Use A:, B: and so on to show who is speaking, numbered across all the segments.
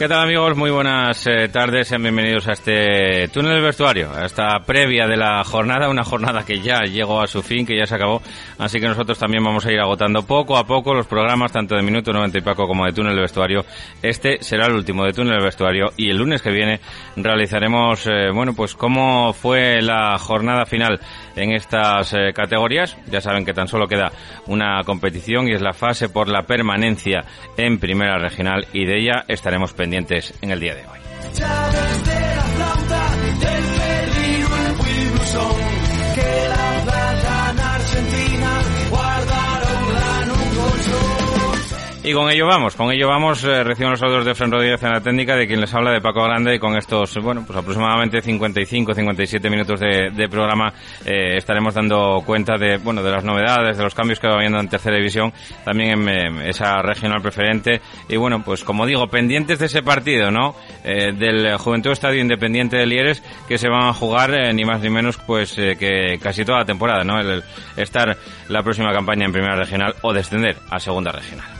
A: ¿Qué tal amigos? Muy buenas eh, tardes, sean bienvenidos a este túnel del vestuario, a esta previa de la jornada, una jornada que ya llegó a su fin, que ya se acabó, así que nosotros también vamos a ir agotando poco a poco los programas, tanto de Minuto 90 y Paco como de Túnel del Vestuario. Este será el último de Túnel del Vestuario y el lunes que viene realizaremos, eh, bueno, pues cómo fue la jornada final en estas eh, categorías. Ya saben que tan solo queda una competición y es la fase por la permanencia en Primera Regional y de ella estaremos pendientes en el día de hoy. Y con ello vamos, con ello vamos, eh, recibo los saludos de Fran Rodríguez en la técnica, de quien les habla de Paco Grande, y con estos, bueno, pues aproximadamente 55, 57 minutos de, programa eh, estaremos dando cuenta de, bueno, de las novedades, de los cambios que va habiendo en tercera división, también en esa regional preferente, y bueno, pues como digo, pendientes de ese partido, ¿no? Eh, del Juventud Estadio Independiente de Lieres, que se van a jugar eh, ni más ni menos, pues que casi toda la temporada, ¿no? el estar la próxima campaña en primera regional o descender a segunda regional.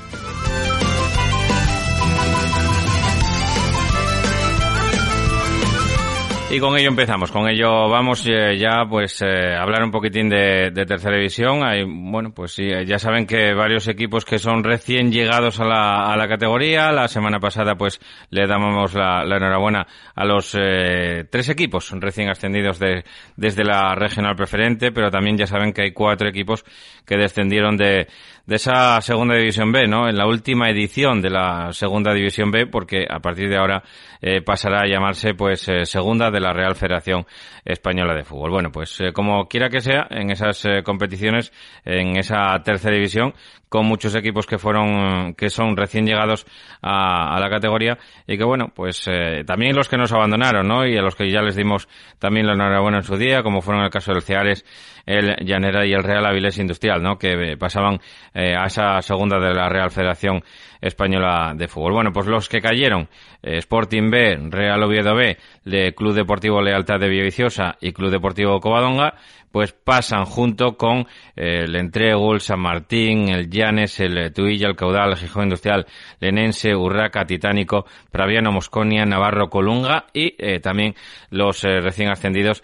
A: Y con ello empezamos, con ello vamos eh, ya pues eh, hablar un poquitín de, tercera división. Hay, bueno, pues sí, ya saben que varios equipos que son recién llegados a la, a la categoría. La semana pasada pues le damos la, enhorabuena a los eh, tres equipos recién ascendidos de, desde la regional preferente, pero también ya saben que hay cuatro equipos que descendieron de, de esa segunda división B, ¿no? En la última edición de la segunda división B, porque a partir de ahora eh, pasará a llamarse, pues, eh, segunda de la Real Federación Española de Fútbol. Bueno, pues, eh, como quiera que sea, en esas competiciones, en esa tercera división, con muchos equipos que fueron, que son recién llegados a, la categoría y que bueno, pues también los que nos abandonaron, ¿no? Y a los que ya les dimos también la enhorabuena en su día, como fueron el caso del Ceares, el Llanera y el Real Avilés Industrial, ¿no? Que pasaban eh, a esa segunda de la Real Federación Española de Fútbol. Bueno, pues los que cayeron, eh, Sporting B, Real Oviedo B, de Club Deportivo Lealtad de Villaviciosa y Club Deportivo Covadonga, pues pasan junto con eh, el Entregul, San Martín, el Llanes, el Tuilla, el Caudal, el Gijón Industrial, Lenense, Urraca, Titánico, Praviano, Mosconia, Navarro, Colunga y eh, también los recién ascendidos,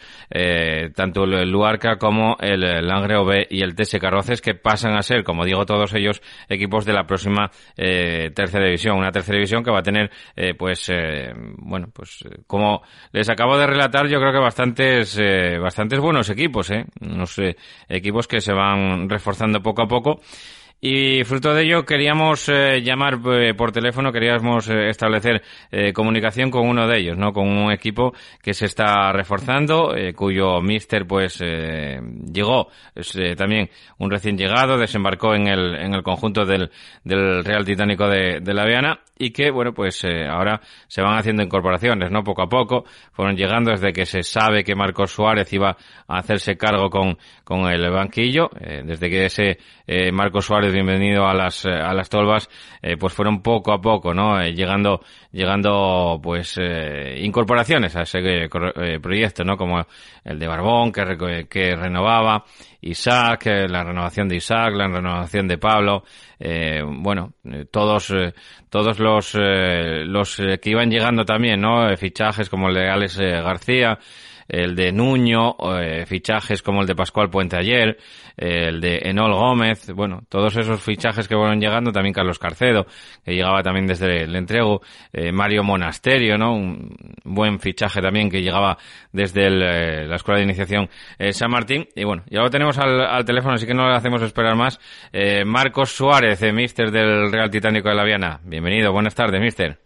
A: tanto el Luarca como el Langreo B y el TS Carroces, que pasan a ser, como digo, todos ellos equipos de la próxima tercera división. Una tercera división que va a tener, pues, bueno, pues como les acabo de relatar, yo creo que bastantes, bastantes buenos equipos, unos equipos que se van reforzando poco a poco y fruto de ello queríamos eh, llamar eh, por teléfono, queríamos eh, establecer comunicación con uno de ellos, ¿no? Con un equipo que se está reforzando, cuyo mister pues llegó, es también un recién llegado, desembarcó en el, en el conjunto del, del Real Titánico de, de La Viana y que, bueno, pues ahora se van haciendo incorporaciones, ¿no? Poco a poco fueron llegando desde que se sabe que Marcos Suárez iba a hacerse cargo con, con el banquillo, desde que ese Marcos Suárez Bienvenido a las, eh, a las tolvas, eh, pues fueron poco a poco, ¿no? llegando, llegando, pues, incorporaciones a ese proyecto, ¿no? Como el de Barbón, que, que renovaba, Isaac, la renovación de Isaac, la renovación de Pablo, bueno, todos, todos los, los que iban llegando también, ¿no? fichajes como el de Alex García, el de Nuño, eh, fichajes como el de Pascual Puente ayer, el de Enol Gómez, bueno, todos esos fichajes que fueron llegando, también Carlos Carcedo, que llegaba también desde el entrego, eh, Mario Monasterio, ¿no? Un buen fichaje también que llegaba desde eh, la Escuela de Iniciación San Martín. Y bueno, ya lo tenemos al, teléfono, así que no le hacemos esperar más. Marcos Suárez, mister del Real Titánico de la Viana. Bienvenido, buenas tardes, mister.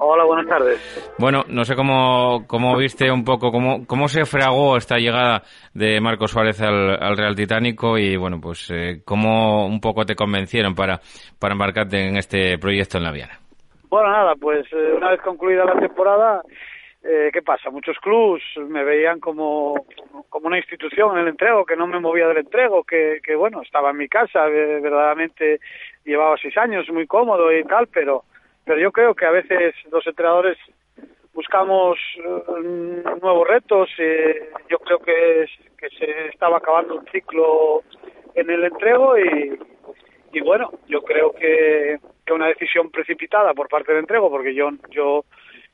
B: Hola, buenas tardes.
A: Bueno, no sé cómo, cómo viste un poco, cómo, cómo se fragó esta llegada de Marcos Suárez al, Real Titánico y, bueno, pues eh, cómo un poco te convencieron para, para embarcarte en este proyecto en la Viana.
B: Bueno, nada, pues eh, una vez concluida la temporada, eh, ¿qué pasa? Muchos clubs me veían como, como una institución en el entrego, que no me movía del entrego, que, que bueno, estaba en mi casa, verdaderamente llevaba seis años, muy cómodo y tal, pero pero yo creo que a veces los entrenadores buscamos eh, nuevos retos. Eh, yo creo que, se estaba acabando un ciclo en el entrego y, y bueno, yo creo que, que una decisión precipitada por parte del entrego, porque yo yo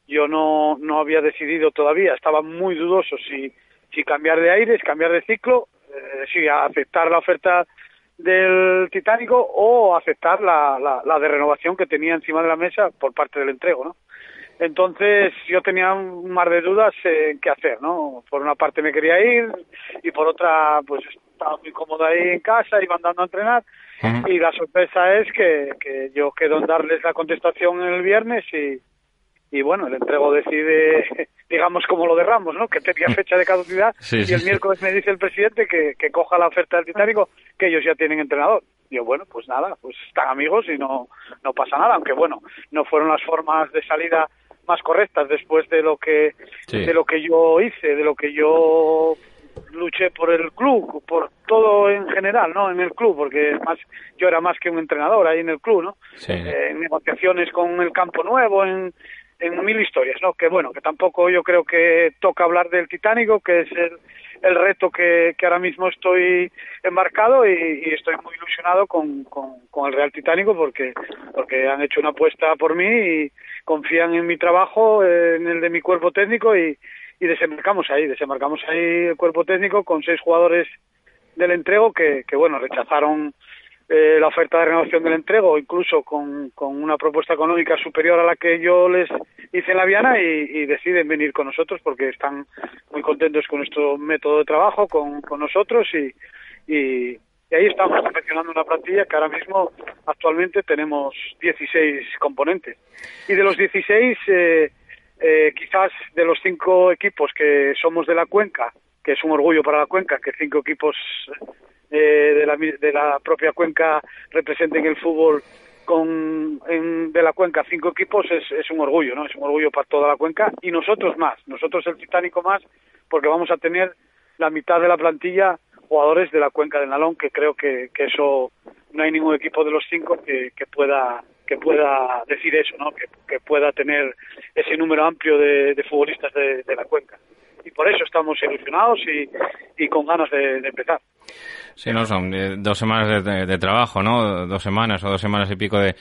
B: yo no, no había decidido todavía, estaba muy dudoso si, si cambiar de aires, cambiar de ciclo, eh, si aceptar la oferta del Titánico o aceptar la, la, de renovación que tenía encima de la mesa por parte del entrego, ¿no? Entonces yo tenía un mar de dudas en qué hacer, ¿no? Por una parte me quería ir y por otra pues estaba muy cómodo ahí en casa, iba andando a entrenar y la sorpresa es que, que yo quedo en darles la contestación el viernes y, y bueno, el entrego decide, digamos, como lo de Ramos, ¿no? Que tenía fecha de caducidad y el miércoles me dice el presidente que, que coja la oferta del Titánico, que ellos ya tienen entrenador. Y yo, bueno, pues nada, pues están amigos y no, no pasa nada, aunque bueno, no fueron las formas de salida más correctas después de lo que de lo que yo hice, de lo que yo luché por el club, por todo en general, ¿no? En el club, porque más yo era más que un entrenador ahí en el club, ¿no? Eh, en negociaciones con el campo nuevo, en, en mil historias, ¿no? Que bueno, que tampoco yo creo que toca hablar del Titánico, que es el, el reto que, ahora mismo estoy embarcado y, estoy muy ilusionado con, con, con, el Real Titánico porque, porque han hecho una apuesta por mí y confían en mi trabajo, en el de mi cuerpo técnico y, y desembarcamos ahí, desembarcamos ahí el cuerpo técnico con seis jugadores del entrego que, que bueno, rechazaron eh, la oferta de renovación del entrego, incluso con, con, una propuesta económica superior a la que yo les hice en la Viana y, deciden venir con nosotros porque están muy contentos con nuestro método de trabajo, con, nosotros y, y, ahí estamos confeccionando una plantilla que ahora mismo actualmente tenemos 16 componentes. Y de los 16, eh, eh, quizás de los cinco equipos que somos de la cuenca, que es un orgullo para la cuenca, que cinco equipos eh, de, la, de la propia cuenca representen el fútbol con en, de la cuenca cinco equipos es, es un orgullo, ¿no? Es un orgullo para toda la cuenca y nosotros más, nosotros el Titánico más, porque vamos a tener la mitad de la plantilla jugadores de la cuenca del Nalón, que creo que, que eso no hay ningún equipo de los cinco que, que pueda que pueda decir eso, ¿no? Que, pueda tener ese número amplio de, de futbolistas de, la cuenca. Y por eso estamos ilusionados y, y con ganas de empezar.
A: Sí, no, son eh, dos semanas de, trabajo, ¿no? Dos semanas o dos semanas y pico de,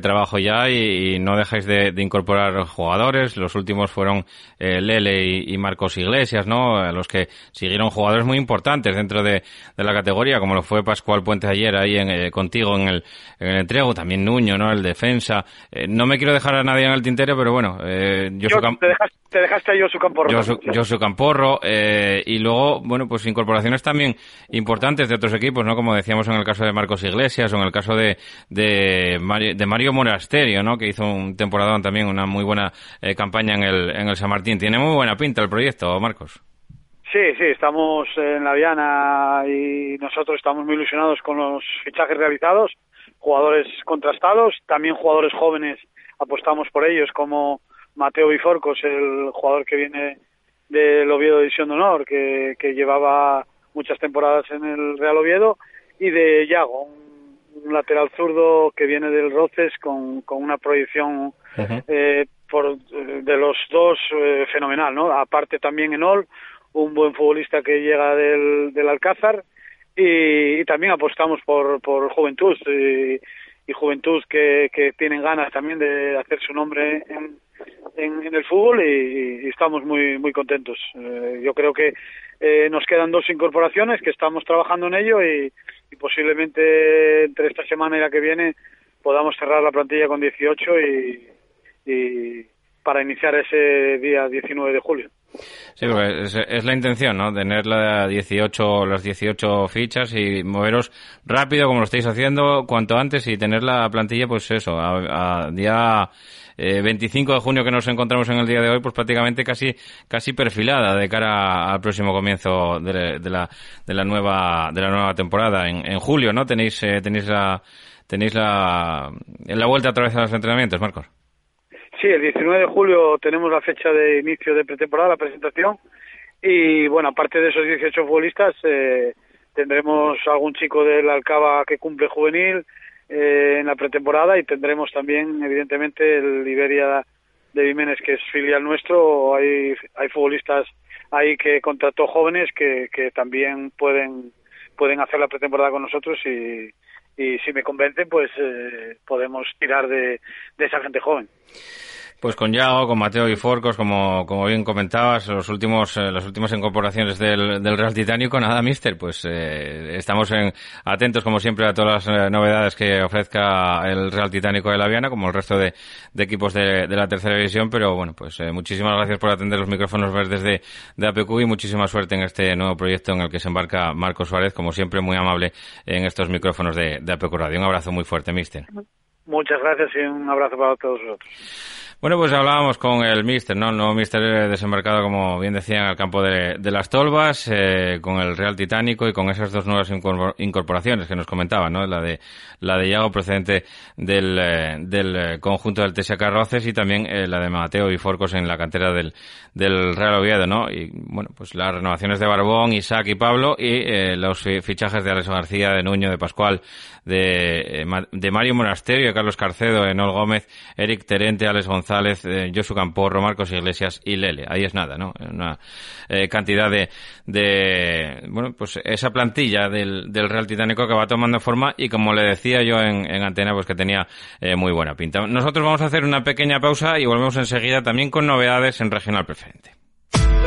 A: trabajo ya y, no dejáis de, incorporar jugadores. Los últimos fueron eh, Lele y, Marcos Iglesias, ¿no? Los que siguieron jugadores muy importantes dentro de, la categoría, como lo fue Pascual Puente ayer ahí en, eh, contigo en el, en el entrego, también Nuño, ¿no? El defensa. no me quiero dejar a nadie en el tintero, pero bueno,
B: yo, te, dejaste, te dejaste a Josu Camporro.
A: Josu, Camporro, y luego, bueno, pues incorporaciones también importantes de otros equipos, ¿no? Como decíamos en el caso de Marcos Iglesias o en el caso de, Mario, de Mario Monasterio, ¿no? Que hizo un temporada también, una muy buena eh, campaña en el, en el San Martín. Tiene muy buena pinta el proyecto, Marcos.
B: Sí, sí, estamos en la Viana y nosotros estamos muy ilusionados con los fichajes realizados, jugadores contrastados, también jugadores jóvenes, apostamos por ellos como Mateo Biforcos, el jugador que viene del Oviedo División de Honor, que, que llevaba muchas temporadas en el Real Oviedo, y de Yago, un, lateral zurdo que viene del Roces con, con una proyección eh, por, de los dos eh, fenomenal, ¿no? Aparte también en Ol, un buen futbolista que llega del, del Alcázar y, también apostamos por, por juventud y, juventud que, que tienen ganas también de hacer su nombre en, en, el fútbol y, estamos muy muy contentos. Eh, yo creo que eh, nos quedan dos incorporaciones que estamos trabajando en ello y, posiblemente entre esta semana y la que viene podamos cerrar la plantilla con 18 y, y para iniciar ese día 19 de julio.
A: Sí, es, la intención, ¿no? Tener la 18, las 18 fichas y moveros rápido como lo estáis haciendo cuanto antes y tener la plantilla, pues eso, a, día 25 eh, de junio que nos encontramos en el día de hoy, pues prácticamente casi casi perfilada de cara al próximo comienzo de, la, de la nueva de la nueva temporada en, en julio, ¿no? Tenéis eh, tenéis la tenéis la la vuelta a través de los entrenamientos, Marcos.
B: Sí, el 19 de julio tenemos la fecha de inicio de pretemporada, la presentación. Y bueno, aparte de esos 18 futbolistas, eh, tendremos algún chico del Alcaba que cumple juvenil eh, en la pretemporada y tendremos también, evidentemente, el Iberia de Jiménez, que es filial nuestro. Hay, hay futbolistas ahí que contrató jóvenes que, que también pueden, pueden hacer la pretemporada con nosotros y, y si me convencen, pues eh, podemos tirar de, de esa gente joven.
A: Pues con Yago, con Mateo y Forcos, como, como bien comentabas, los últimos, eh, las últimas incorporaciones del, del Real Titánico, nada, mister, pues eh, estamos en, atentos como siempre a todas las eh, novedades que ofrezca el Real Titánico de la Viana, como el resto de, equipos de, de, la tercera división, pero bueno, pues muchísimas gracias por atender los micrófonos verdes de, de APQ y muchísima suerte en este nuevo proyecto en el que se embarca Marcos Suárez, como siempre muy amable en estos micrófonos de, de APQ Radio. Un abrazo muy fuerte, mister.
B: Muchas gracias y un abrazo para todos vosotros.
A: Bueno, pues hablábamos con el míster, ¿no? El nuevo míster desembarcado, como bien decían, al campo de, las Tolvas, eh, con el Real Titánico y con esas dos nuevas incorporaciones que nos comentaban, ¿no? La de, la de Iago procedente del, eh, del eh, conjunto del TSK Roces y también la de Mateo y Forcos en la cantera del, del Real Oviedo, ¿no? Y bueno, pues las renovaciones de Barbón, Isaac y Pablo y los fichajes de Alessio García, de Nuño, de Pascual, de, de Mario Monasterio, de Carlos Carcedo, de Nol Gómez, Eric Terente, Alex González, González, eh, Josu Camporro, Marcos Iglesias y Lele. Ahí es nada, ¿no? Una eh, cantidad de, de, bueno, pues esa plantilla del, del Real Titánico que va tomando forma y como le decía yo en, en antena, pues que tenía eh, muy buena pinta. Nosotros vamos a hacer una pequeña pausa y volvemos enseguida también con novedades en Regional Preferente.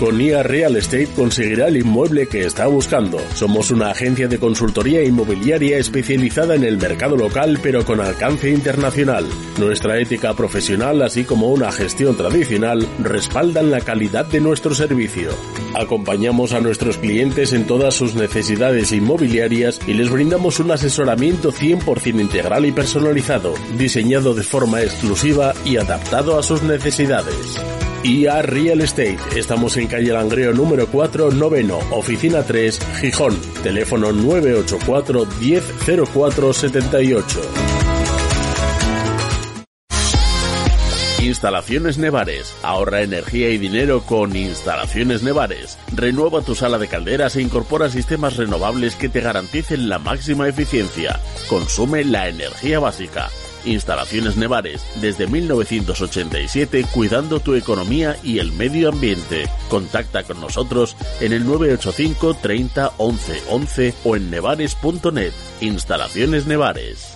C: Con IA Real Estate conseguirá el inmueble que está buscando. Somos una agencia de consultoría inmobiliaria especializada en el mercado local pero con alcance internacional. Nuestra ética profesional así como una gestión tradicional respaldan la calidad de nuestro servicio. Acompañamos a nuestros clientes en todas sus necesidades inmobiliarias y les brindamos un asesoramiento 100% integral y personalizado, diseñado de forma exclusiva y adaptado a sus necesidades. IA Real Estate. Estamos en calle Langreo número 4, noveno, oficina 3, Gijón. Teléfono 984 100478. Instalaciones Nevares. Ahorra energía y dinero con Instalaciones Nevares. Renueva tu sala de calderas e incorpora sistemas renovables que te garanticen la máxima eficiencia. Consume la energía básica. Instalaciones Nevares, desde 1987 cuidando tu economía y el medio ambiente. Contacta con nosotros en el 985 30 11 11 o en nevares.net. Instalaciones Nevares.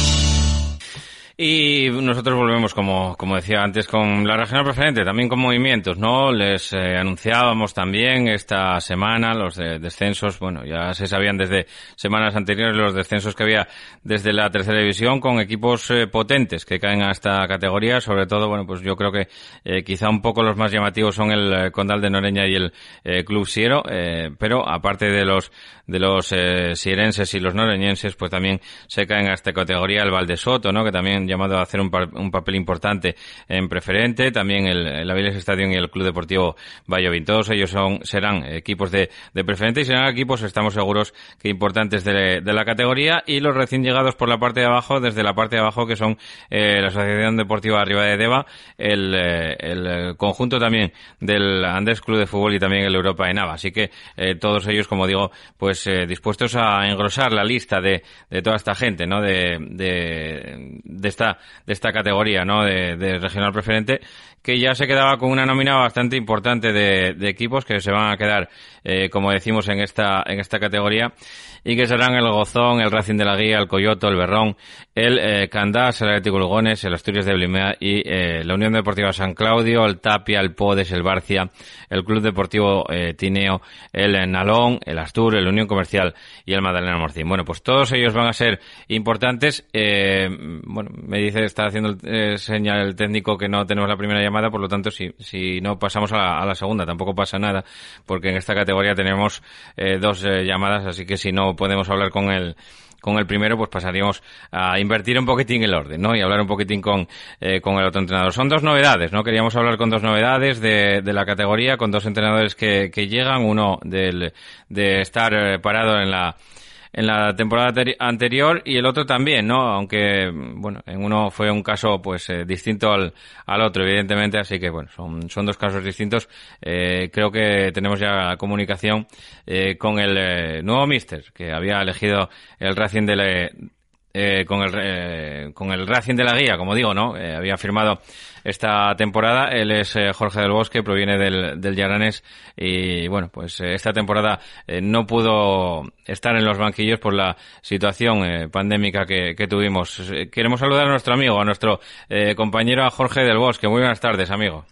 A: Y nosotros volvemos, como, como decía antes, con la regional preferente, también con movimientos, ¿no? Les eh, anunciábamos también esta semana los descensos, bueno, ya se sabían desde semanas anteriores los descensos que había desde la tercera división con equipos eh, potentes que caen a esta categoría, sobre todo, bueno, pues yo creo que eh, quizá un poco los más llamativos son el Condal de Noreña y el Club Siero, pero aparte de los de los sierenses y los noreñenses, pues también se caen a esta categoría el Valdesoto, ¿no? Que también llamado a hacer un, papel importante en preferente, también el, el Aviles Stadium y el Club Deportivo Valladolid. Todos ellos son, serán equipos de, preferente y serán equipos, estamos seguros, que importantes de, la categoría y los recién llegados por la parte de abajo, desde la parte de abajo que son eh, la Asociación Deportiva Arriba de Deva, el, eh, el conjunto también del Andes Club de Fútbol y también el Europa de Nava. Así que eh, todos ellos, como digo, pues dispuestos a engrosar la lista de, de toda esta gente, ¿no? De, de, de esta, de esta categoría, ¿no? De, regional preferente, que ya se quedaba con una nómina bastante importante de, de equipos que se van a quedar, eh, como decimos, en esta, en esta categoría y que serán el Gozón, el Racing de la Guía, el Coyoto, el Berrón, el eh, Candás, el Atlético Lugones, el Asturias de Blimea y eh, la Unión Deportiva San Claudio, el Tapia, el Podes, el Barcia, el Club Deportivo Tineo, el Nalón, el Astur, el Unión Comercial y el Madalena Morcín. Bueno, pues todos ellos van a ser importantes. Bueno, me dice, está haciendo eh, señal el técnico que no tenemos la primera llamada, por lo tanto, si, si no pasamos a la, a la segunda, tampoco pasa nada, porque en esta categoría tenemos eh, dos eh, llamadas, así que si no podemos hablar con el con el primero, pues pasaríamos a invertir un poquitín el orden, ¿no? Y hablar un poquitín con, eh, con el otro entrenador. Son dos novedades, ¿no? Queríamos hablar con dos novedades de, de la categoría, con dos entrenadores que, que llegan, uno del, de estar eh, parado en la, en la temporada anterior y el otro también, ¿no? Aunque, bueno, en uno fue un caso, pues, eh, distinto al, al otro, evidentemente, así que, bueno, son, son dos casos distintos. Eh, creo que tenemos ya comunicación eh, con el eh, nuevo mister que había elegido el Racing de la, eh, con, el, eh, con el Racing de la Guía, como digo, ¿no? Eh, había firmado esta temporada. Él es eh, Jorge del Bosque, proviene del, del Yaranés y, bueno, pues eh, esta temporada no pudo estar en los banquillos por la situación pandémica que, que, tuvimos. Queremos saludar a nuestro amigo, a nuestro compañero, a Jorge del Bosque. Muy buenas tardes, amigo.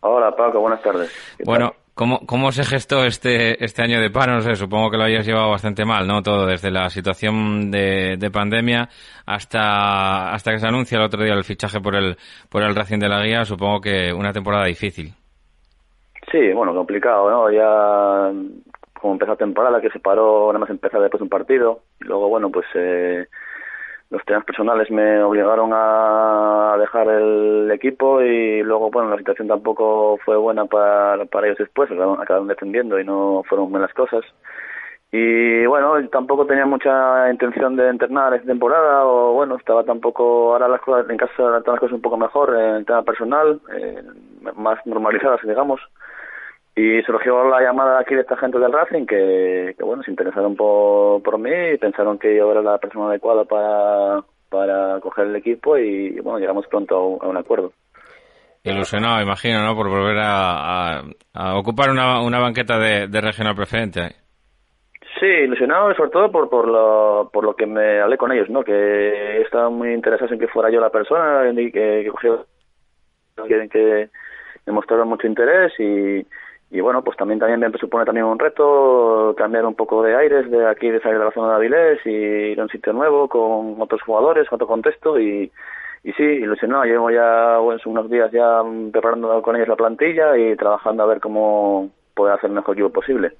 D: Hola, Paco, buenas tardes.
A: Bueno, ¿Cómo, ¿Cómo se gestó este, este año de paro? No sé, supongo que lo hayas llevado bastante mal, ¿no? Todo, desde la situación de, de pandemia hasta, hasta que se anuncia el otro día el fichaje por el, por el Racing de la Guía, supongo que una temporada difícil.
D: Sí, bueno, complicado, ¿no? Ya, como empezó la temporada, que se paró, nada más empezar después de un partido, luego, bueno, pues, eh, los temas personales me obligaron a dejar el equipo y luego, bueno, la situación tampoco fue buena para, ellos después, acabaron defendiendo y no fueron buenas cosas. Y bueno, tampoco tenía mucha intención de entrenar esta temporada, o bueno, estaba tampoco, ahora las cosas en casa están las cosas un poco mejor en el tema personal, eh, más normalizadas, digamos. Y surgió la llamada aquí de esta gente del Racing que, que bueno, se interesaron por, por mí y pensaron que yo era la persona adecuada para, para coger el equipo y, bueno, llegamos pronto a un, a un acuerdo.
A: Ilusionado, imagino, ¿no? Por volver a, a, a ocupar una, una banqueta de, de regional preferente.
D: Sí, ilusionado sobre todo por por lo, por lo que me hablé con ellos, ¿no? Que estaban muy interesados en que fuera yo la persona y que, que quieren que demostraron mucho interés y, y bueno, pues también también me supone también un reto cambiar un poco de aires de aquí, de salir de la zona de Avilés y ir a un sitio nuevo con otros jugadores, otro contexto y, y sí, ilusionado, llevo ya bueno, unos días ya preparando con ellos la plantilla y trabajando a ver cómo poder hacer el mejor equipo posible.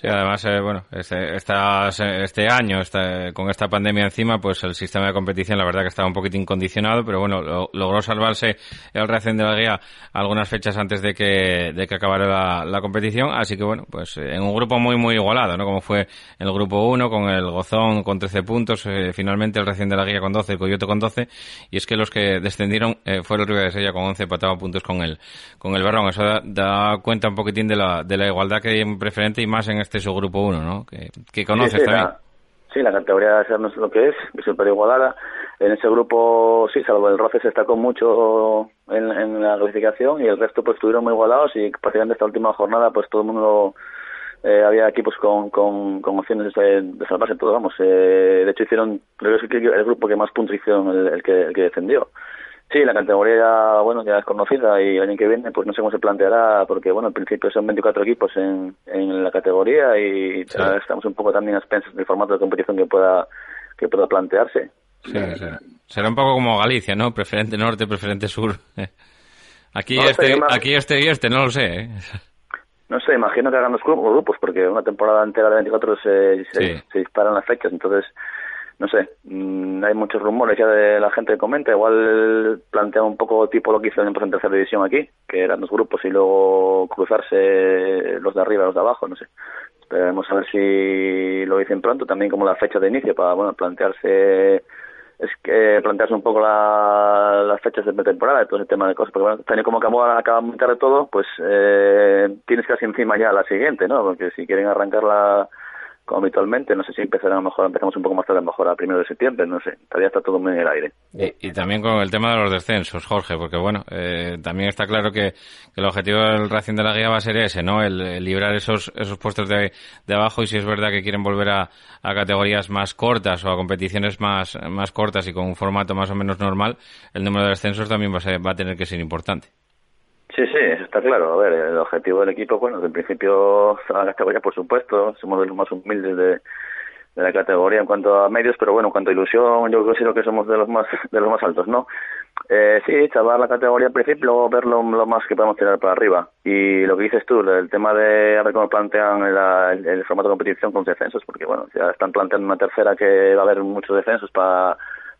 A: Sí, además, eh, bueno, este, este año, este, con esta pandemia encima, pues el sistema de competición, la verdad que estaba un poquito incondicionado, pero bueno, logró salvarse el Racing de la Guía algunas fechas antes de que, de que acabara la, competición, así que bueno, pues eh, en un grupo muy, muy igualado, ¿no? Como fue el grupo 1, con el Gozón con 13 puntos, eh, finalmente el Racing de la Guía con 12, el Coyote con 12, y es que los que descendieron eh, fueron el Río de Sella con 11, pataba puntos con el, con el Barrón. Eso da, cuenta un poquitín de la, de la igualdad que hay en preferente y más en este su grupo 1, ¿no? Que, que conoces también.
D: sí, la categoría de no es lo que es, es súper igualada. En ese grupo, sí, salvo el Roce se destacó mucho en, en, la clasificación y el resto pues estuvieron muy igualados y prácticamente esta última jornada pues todo el mundo eh, había equipos con, con, con opciones de, de, salvarse todo, vamos. Eh, de hecho hicieron, creo que es el grupo que más puntos hicieron el, el que, el que defendió. Sí, la categoría ya, bueno, ya es conocida y el año que viene pues no sé cómo se planteará porque bueno, en principio son 24 equipos en, en la categoría y estamos un poco también a expensas del formato de competición que pueda que pueda plantearse.
A: Sí, será. un poco como Galicia, ¿no? Preferente norte, preferente sur. Aquí este, aquí este y este, no lo sé. ¿eh?
D: No sé, imagino que hagan los grupos porque una temporada entera de 24 se, se, se disparan las fechas, entonces no sé, mm, hay muchos rumores ya de la gente que comenta, igual plantea un poco tipo lo que hizo en tercera división aquí, que eran dos grupos y luego cruzarse los de arriba y los de abajo, no sé. Esperemos a ver si lo dicen pronto, también como la fecha de inicio para, bueno, plantearse es que plantearse un poco la, las fechas de temporada, todo ese tema de cosas, porque bueno, también como acabó, acaba muy tarde todo, pues eh, tienes casi encima ya la siguiente, ¿no? Porque si quieren arrancar la como habitualmente. No sé si empezará a lo mejor, empezamos un poco más tarde, a lo mejor a primero de septiembre, no sé. Todavía está todo muy en el aire.
A: Y, también con el tema de los descensos, Jorge, porque bueno, eh, también está claro que, el objetivo del Racing de la Guía va a ser ese, ¿no? El, librar esos, esos puestos de, de, abajo y si es verdad que quieren volver a, categorías más cortas o a competiciones más, más cortas y con un formato más o menos normal, el número de descensos también va a, va a tener que ser importante.
D: Sí, sí, eso está claro. A ver, el objetivo del equipo, bueno, en principio la categoría, por supuesto, somos de los más humildes de, de la categoría en cuanto a medios, pero bueno, en cuanto a ilusión, yo considero que somos de los más de los más altos, ¿no? Eh, sí, salvar la categoría al principio, luego ver lo, más que podemos tirar para arriba. Y lo que dices tú, el tema de a ver cómo plantean el, formato de competición con descensos, porque bueno, ya están planteando una tercera que va a haber muchos descensos para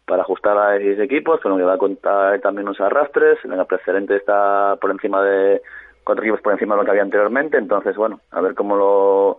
D: para ajustar a esos equipos, con lo que va a contar también unos arrastres, en el precedente está por encima de cuatro equipos por encima de lo que había anteriormente, entonces bueno, a ver cómo lo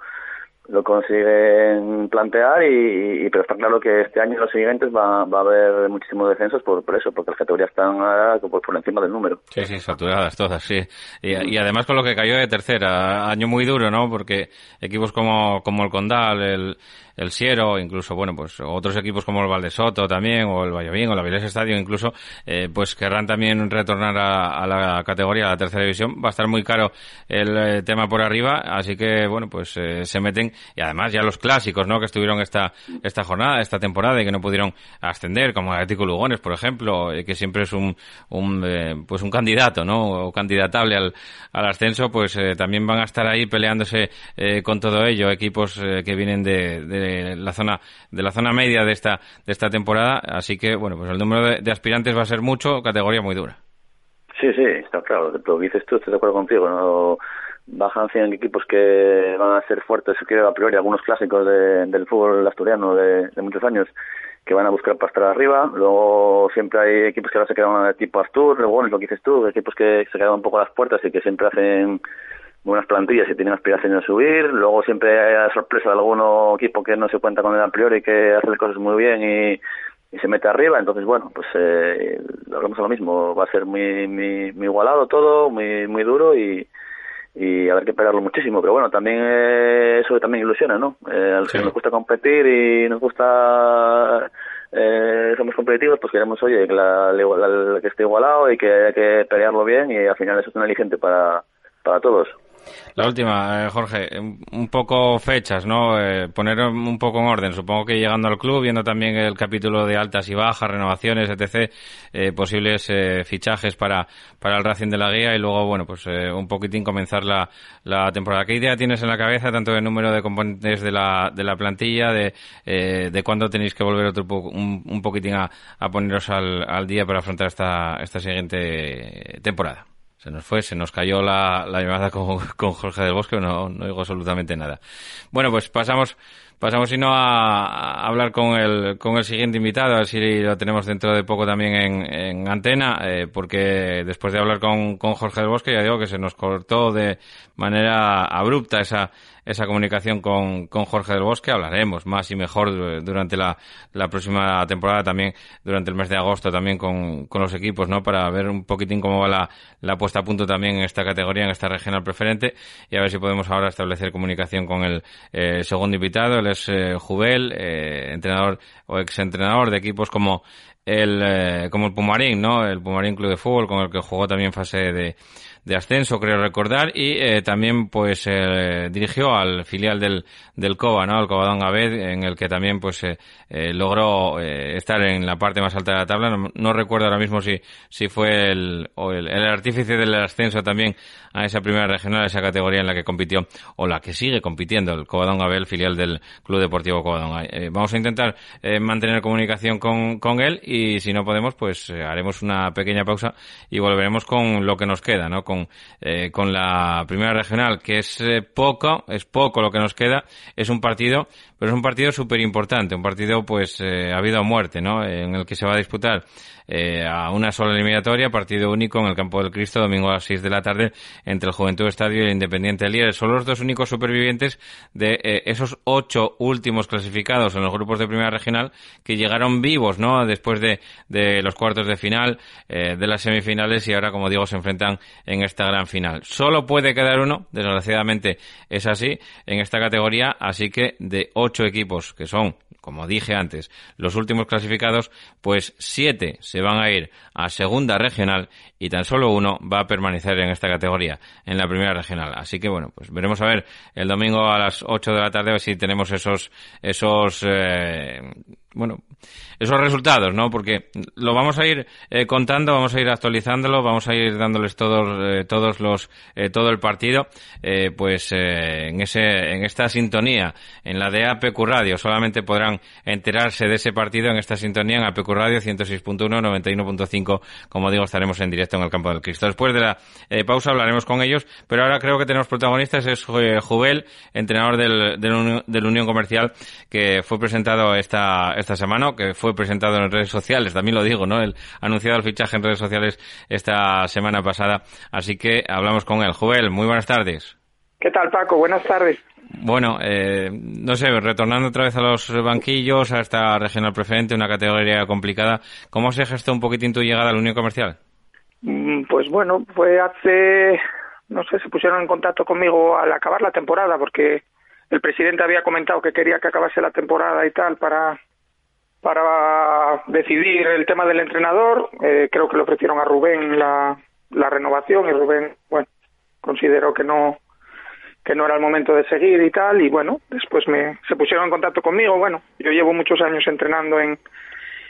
D: lo consiguen plantear y, pero está claro que este año y los siguientes va, va a haber muchísimos descensos por, por eso, porque las categorías están por, por encima del número.
A: Sí, sí, saturadas todas, sí. Y, y, además con lo que cayó de tercera, año muy duro, ¿no? Porque equipos como, como el Condal, el, el Siero, incluso, bueno, pues otros equipos como el Valdesoto también, o el Valladolid, o la Vilés Estadio incluso, eh, pues querrán también retornar a, la categoría, a la tercera división. Va a estar muy caro el eh, tema por arriba, así que, bueno, pues eh, se meten, y además ya los clásicos, ¿no?, que estuvieron esta, esta jornada, esta temporada, y que no pudieron ascender, como el Atlético Lugones, por ejemplo, que siempre es un, un pues un candidato, ¿no?, o candidatable al, al ascenso, pues también van a estar ahí peleándose con todo ello, equipos que vienen de de la zona de la zona media de esta de esta temporada, así que bueno, pues el número de, aspirantes va a ser mucho, categoría muy dura.
D: Sí, sí, está claro, lo dices tú, estoy de acuerdo contigo, bajan 100 equipos que van a ser fuertes, creo a priori algunos clásicos del fútbol asturiano de, muchos años que van a buscar para estar arriba, luego siempre hay equipos que ahora se quedan tipo Astur, luego bueno, lo que dices tú, equipos que se quedan un poco a las puertas y que siempre hacen buenas plantillas y tienen aspiraciones de subir. Luego siempre hay la sorpresa de alguno equipo que no se cuenta con el a priori que hace las cosas muy bien y, se mete arriba. Entonces, bueno, pues eh, hablamos a lo mismo. Va a ser muy, muy, muy igualado todo, muy, muy duro y, y haber que pelearlo muchísimo. Pero bueno, también eh, eso también ilusiona, ¿no? Eh, a los que nos gusta competir y nos gusta eh, somos competitivos, pues queremos, oye, que, la, que esté igualado y que hay que pelearlo bien y al final eso es un aliciente para, para todos.
A: La última, eh, Jorge, un poco fechas, ¿no? Eh, poner un poco en orden. Supongo que llegando al club, viendo también el capítulo de altas y bajas, renovaciones, etc., eh, posibles fichajes para, para el Racing de la Guía y luego, bueno, pues un poquitín comenzar la, la temporada. ¿Qué idea tienes en la cabeza, tanto del número de componentes de la, de la plantilla, de, de cuándo tenéis que volver otro un, un poquitín a, a poneros al, al día para afrontar esta, esta siguiente temporada? Se nos fue, se nos cayó la, la llamada con, con Jorge del Bosque, no, no digo absolutamente nada. Bueno, pues pasamos Pasamos, si no, a, hablar con el, con el siguiente invitado, a ver si lo tenemos dentro de poco también en, en antena, eh, porque después de hablar con, con Jorge del Bosque, ya digo que se nos cortó de manera abrupta esa, esa comunicación con, con Jorge del Bosque. Hablaremos más y mejor durante la, la próxima temporada, también durante el mes de agosto, también con, con los equipos, ¿no? Para ver un poquitín cómo va la, la puesta a punto también en esta categoría, en esta regional preferente, y a ver si podemos ahora establecer comunicación con el eh, segundo invitado. Es eh, Jubel, eh, entrenador o exentrenador de equipos como el, eh, como el Pumarín, ¿no? El Pumarín Club de Fútbol, con el que jugó también fase de, de ascenso, creo recordar, y eh, también pues eh, dirigió al filial del, del COBA, ¿no? El Covadonga Abed, en el que también pues eh, logró estar en la parte más alta de la tabla. No, no recuerdo ahora mismo si, si fue el, o el, el, artífice del ascenso también a esa primera regional, a esa categoría en la que compitió, o la que sigue compitiendo, el Covadonga Abed, filial del Club Deportivo Covadonga. vamos a intentar mantener comunicación con, con él y si no podemos, pues haremos una pequeña pausa y volveremos con lo que nos queda, ¿no? Con, con la primera regional, que es poco, es poco lo que nos queda es un partido, pero es un partido súper importante, un partido pues eh, ha habido muerte, ¿no? En el que se va a disputar eh, a una sola eliminatoria, partido único en el Campo del Cristo, domingo a las 6 de la tarde, entre el Juventud Estadio y el Independiente de Lieres. Son los dos únicos supervivientes de eh, esos ocho últimos clasificados en los grupos de primera regional que llegaron vivos, ¿no? Después de, de los cuartos de final, eh, de las semifinales y ahora, como digo, se enfrentan en esta gran final. Solo puede quedar uno, desgraciadamente es así, en esta categoría, así que de ocho equipos que son como dije antes, los últimos clasificados, pues siete se van a ir a segunda regional y tan solo uno va a permanecer en esta categoría, en la primera regional. Así que bueno, pues veremos a ver el domingo a las 8 de la tarde si tenemos esos, esos, eh, bueno, esos resultados, ¿no? Porque lo vamos a ir eh, contando, vamos a ir actualizándolo, vamos a ir dándoles todos, eh, todos los, eh, todo el partido, eh, pues eh, en ese, en esta sintonía, en la de APQ Radio, solamente podrán enterarse de ese partido en esta sintonía en APQ Radio 106.1, 91.5, como digo, estaremos en directo en el campo del Cristo. Después de la eh, pausa hablaremos con ellos, pero ahora creo que tenemos protagonistas, es Jubel, entrenador del, del, del Unión Comercial, que fue presentado esta, esta semana, que fue presentado en redes sociales, también lo digo, ¿no? El anunciado el fichaje en redes sociales esta semana pasada. Así que hablamos con él. Joel, muy buenas tardes.
E: ¿Qué tal, Paco? Buenas tardes.
A: Bueno, eh, no sé, retornando otra vez a los banquillos, a esta regional preferente, una categoría complicada, ¿cómo se gestó un poquitín tu llegada a la Unión Comercial?
E: Pues bueno, fue hace, no sé, se pusieron en contacto conmigo al acabar la temporada, porque el presidente había comentado que quería que acabase la temporada y tal para para decidir el tema del entrenador. Eh, creo que le ofrecieron a Rubén la, la renovación y Rubén, bueno, consideró que no que no era el momento de seguir y tal y bueno, después me se pusieron en contacto conmigo. Bueno, yo llevo muchos años entrenando en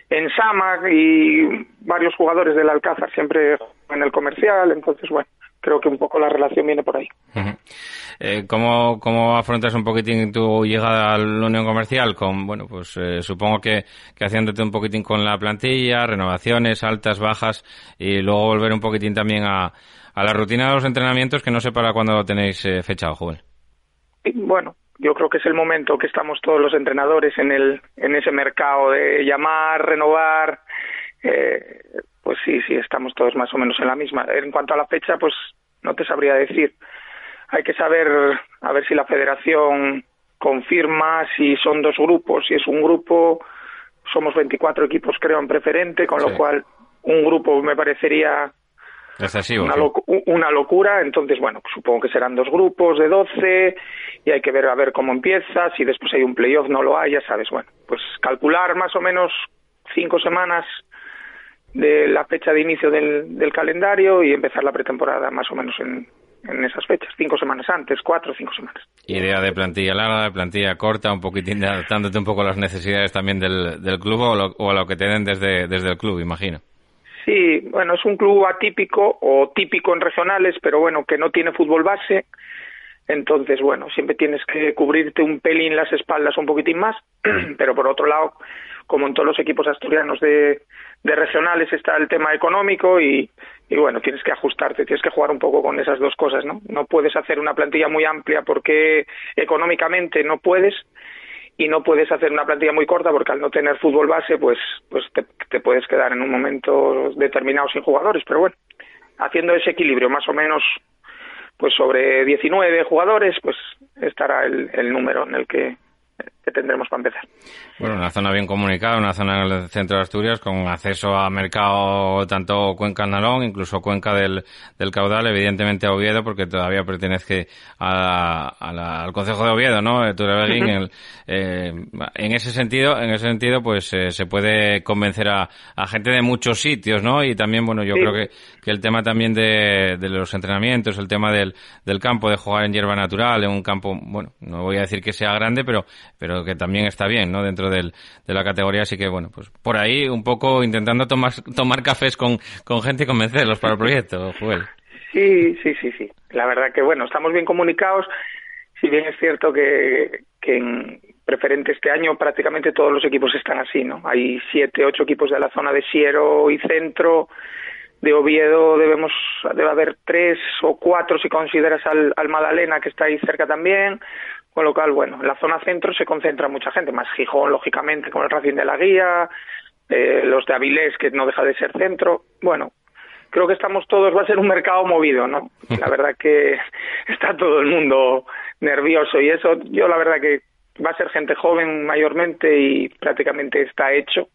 E: en Samac y varios jugadores del Alcázar siempre en el comercial, entonces bueno, creo que un poco la relación viene por ahí.
A: Uh. Eh, ¿cómo, ¿Cómo afrontas un poquitín tu llegada a la Unión Comercial? Con, bueno, pues eh, supongo que, que haciéndote un poquitín con la plantilla, renovaciones, altas, bajas, y luego volver un poquitín también a, a la rutina de los entrenamientos, que no sé para cuándo lo tenéis eh, fechado, joven.
E: Bueno, yo creo que es el momento que estamos todos los entrenadores en el en ese mercado de llamar, renovar, eh, pues sí, sí, estamos todos más o menos en la misma. En cuanto a la fecha, pues no te sabría decir. Hay que saber a ver si la federación confirma si son dos grupos, si es un grupo, somos 24 equipos creo en preferente, con lo cual un grupo me parecería
A: Excesivo,
E: una,
A: sí.
E: una, locura, entonces bueno, supongo que serán dos grupos de 12 y hay que ver a ver cómo empieza, si después hay un playoff no lo hay, ya sabes, bueno, pues calcular más o menos cinco semanas de la fecha de inicio del, del calendario y empezar la pretemporada más o menos en, en esas fechas, cinco semanas antes, cuatro o cinco semanas.
A: Idea de plantilla larga, de plantilla corta, un poquitín adaptándote un poco a las necesidades también del, del club o, lo, o a lo que te den desde, desde el club, imagino.
E: Sí, bueno, es un club atípico o típico en regionales, pero bueno, que no tiene fútbol base. Entonces, bueno, siempre tienes que cubrirte un pelín las espaldas un poquitín más, pero por otro lado, como en todos los equipos asturianos de, de regionales está el tema económico y, bueno, tienes que ajustarte, tienes que jugar un poco con esas dos cosas, ¿no? No puedes hacer una plantilla muy amplia porque económicamente no puedes y no puedes hacer una plantilla muy corta porque al no tener fútbol base, pues, pues te, puedes quedar en un momento determinado sin jugadores. Pero bueno, haciendo ese equilibrio más o menos pues sobre 19 jugadores, pues estará el número en el que que tendremos para empezar.
A: Bueno, una zona bien comunicada, una zona en el centro de Asturias con acceso a mercado tanto Cuenca Nalón, incluso Cuenca del, del Caudal, evidentemente a Oviedo, porque todavía pertenece a, al Consejo de Oviedo, ¿no? Uh -huh. eh, en ese sentido, en ese sentido, pues eh, se puede convencer a, a, gente de muchos sitios, ¿no? Y también, bueno, yo sí. creo que, que el tema también de, de los entrenamientos, el tema del, del campo, de jugar en hierba natural, en un campo, bueno, no voy a decir que sea grande, pero, pero que también está bien, ¿no? Dentro del, de la categoría, así que bueno, pues por ahí un poco intentando tomar, tomar cafés con, con gente y convencerlos para el proyecto, Joel.
E: Sí, sí, sí, sí. La verdad que bueno, estamos bien comunicados, si bien es cierto que, que en preferente este año prácticamente todos los equipos están así, ¿no? Hay siete, ocho equipos de la zona de Siero y Centro, de Oviedo debemos debe haber tres o cuatro si consideras al, al Madalena que está ahí cerca también con lo cual, bueno, en la zona centro se concentra mucha gente, más Gijón, lógicamente, con el Racing de la Guía, eh, los de Avilés, que no deja de ser centro. Bueno, creo que estamos todos, va a ser un mercado movido, ¿no? La verdad que está todo el mundo nervioso y eso, yo la verdad que va a ser gente joven mayormente y prácticamente está hecho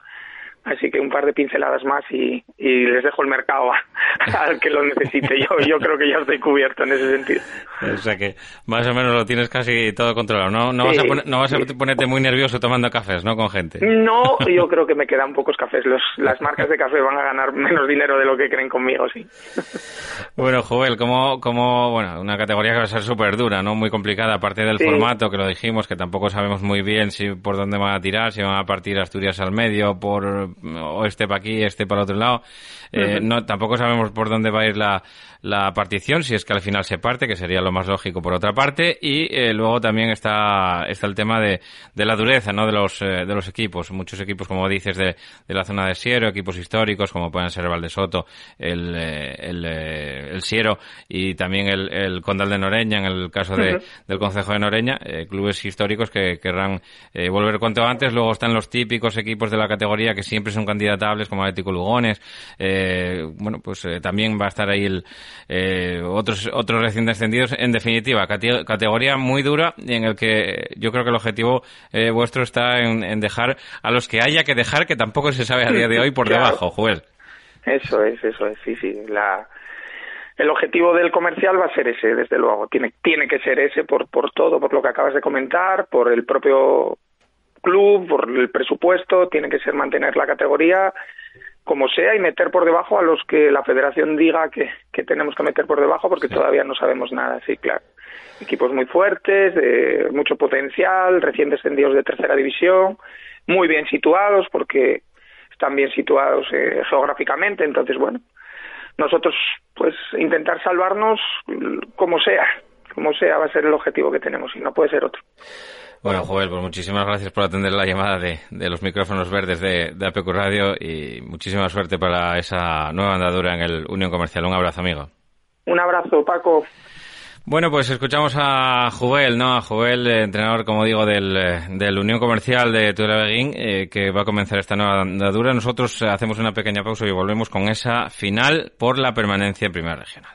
E: así que un par de pinceladas más y, y les dejo el mercado al que lo necesite. Yo, yo creo que ya estoy cubierto en ese sentido.
A: O sea que más o menos lo tienes casi todo controlado. No, no, sí, vas, a poner, no vas a ponerte muy nervioso tomando cafés, ¿no? Con gente.
E: No, yo creo que me quedan pocos cafés. Los, las marcas de café van a ganar menos dinero de lo que creen conmigo, sí.
A: Bueno, Joel, como, como bueno, una categoría que va a ser súper dura, ¿no? Muy complicada, aparte del sí. formato, que lo dijimos, que tampoco sabemos muy bien si por dónde van a tirar, si van a partir Asturias al medio, por o este para aquí, este para otro lado. Eh, uh -huh. no, tampoco sabemos por dónde va a ir la, la partición, si es que al final se parte, que sería lo más lógico por otra parte, y eh, luego también está, está el tema de, de la dureza, ¿no? De los, eh, de los equipos. Muchos equipos, como dices, de, de la zona de Siero, equipos históricos, como pueden ser el Valdesoto, el, eh, el, el Siero y también el, el Condal de Noreña, en el caso de, uh -huh. del Consejo de Noreña, clubes históricos que querrán volver cuanto antes. Luego están los típicos equipos de la categoría que siempre son candidatables, como Atlético Lugones. bueno, pues también va a estar ahí el, eh, otros otros recién descendidos. En definitiva, cate categoría muy dura y en el que yo creo que el objetivo eh, vuestro está en, en, dejar a los que haya que dejar, que tampoco se sabe a día de hoy por claro. debajo, Joel.
E: Eso es, eso es, sí, sí. La, el objetivo del comercial va a ser ese, desde luego. Tiene, tiene que ser ese por, por todo, por lo que acabas de comentar, por el propio club, por el presupuesto, tiene que ser mantener la categoría como sea y meter por debajo a los que la federación diga que, que tenemos que meter por debajo porque sí. todavía no sabemos nada, sí, claro. Equipos muy fuertes, de mucho potencial, recién descendidos de tercera división, muy bien situados porque están bien situados eh, geográficamente, entonces bueno, nosotros pues intentar salvarnos como sea, como sea va a ser el objetivo que tenemos y no puede ser otro.
A: Bueno, Joel, pues muchísimas gracias por atender la llamada de, de los micrófonos verdes de, de APQ Radio y muchísima suerte para esa nueva andadura en el Unión Comercial. Un abrazo, amigo.
E: Un abrazo, Paco.
A: Bueno, pues escuchamos a Joel, ¿no? A Joel, entrenador, como digo, del, del Unión Comercial de Tudela-Beguín, eh, que va a comenzar esta nueva andadura. Nosotros hacemos una pequeña pausa y volvemos con esa final por la permanencia en Primera Regional.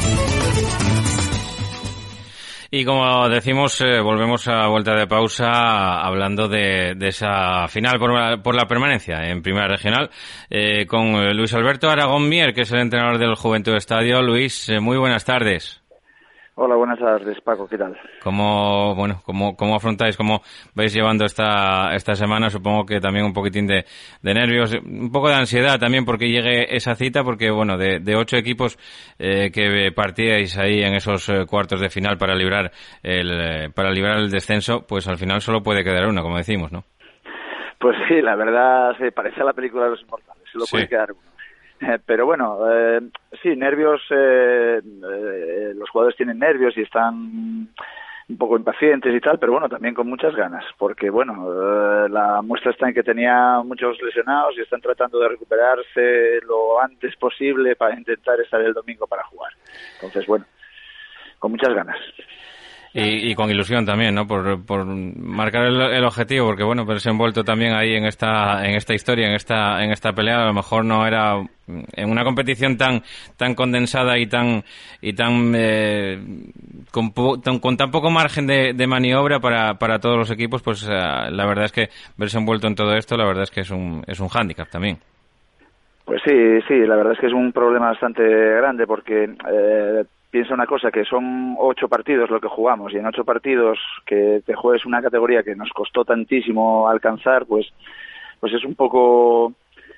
A: Y como decimos, eh, volvemos a vuelta de pausa hablando de, esa final por la, permanencia en Primera Regional eh, con Luis Alberto Aragón Mier, que es el entrenador del Juventud Estadio. Luis, eh, muy buenas tardes.
F: Hola, buenas tardes, Paco, ¿qué tal?
A: ¿Cómo, bueno, cómo, cómo afrontáis, cómo vais llevando esta, esta semana? Supongo que también un poquitín de, de nervios, un poco de ansiedad también porque llegue esa cita, porque bueno, de, de ocho equipos eh, que partíais ahí en esos eh, cuartos de final para librar el, eh, para librar el descenso, pues al final solo puede quedar uno, como decimos, ¿no?
F: Pues sí, la verdad se parece a la película de los inmortales, solo puede quedar uno. Pero bueno, eh, sí, nervios, eh, eh, los jugadores tienen nervios y están un poco impacientes y tal, pero bueno, también con muchas ganas, porque bueno, eh, la muestra está en que tenía muchos lesionados y están tratando de recuperarse lo antes posible para intentar estar el domingo para jugar. Entonces, bueno, con muchas ganas.
A: Y, y, con ilusión también, ¿no? Por, por marcar el, el, objetivo, porque bueno, pero se envuelto también ahí en esta, en esta historia, en esta, en esta pelea. A lo mejor no era en una competición tan, tan condensada y tan, y tan, eh, con, tan, con, tan poco margen de, de maniobra para, para, todos los equipos, pues uh, la verdad es que verse envuelto en todo esto, la verdad es que es un, es un hándicap también.
F: Pues sí, sí, la verdad es que es un problema bastante grande porque eh, piensa una cosa, que son ocho partidos lo que jugamos y en ocho partidos que te juegues una categoría que nos costó tantísimo alcanzar, pues, pues es un poco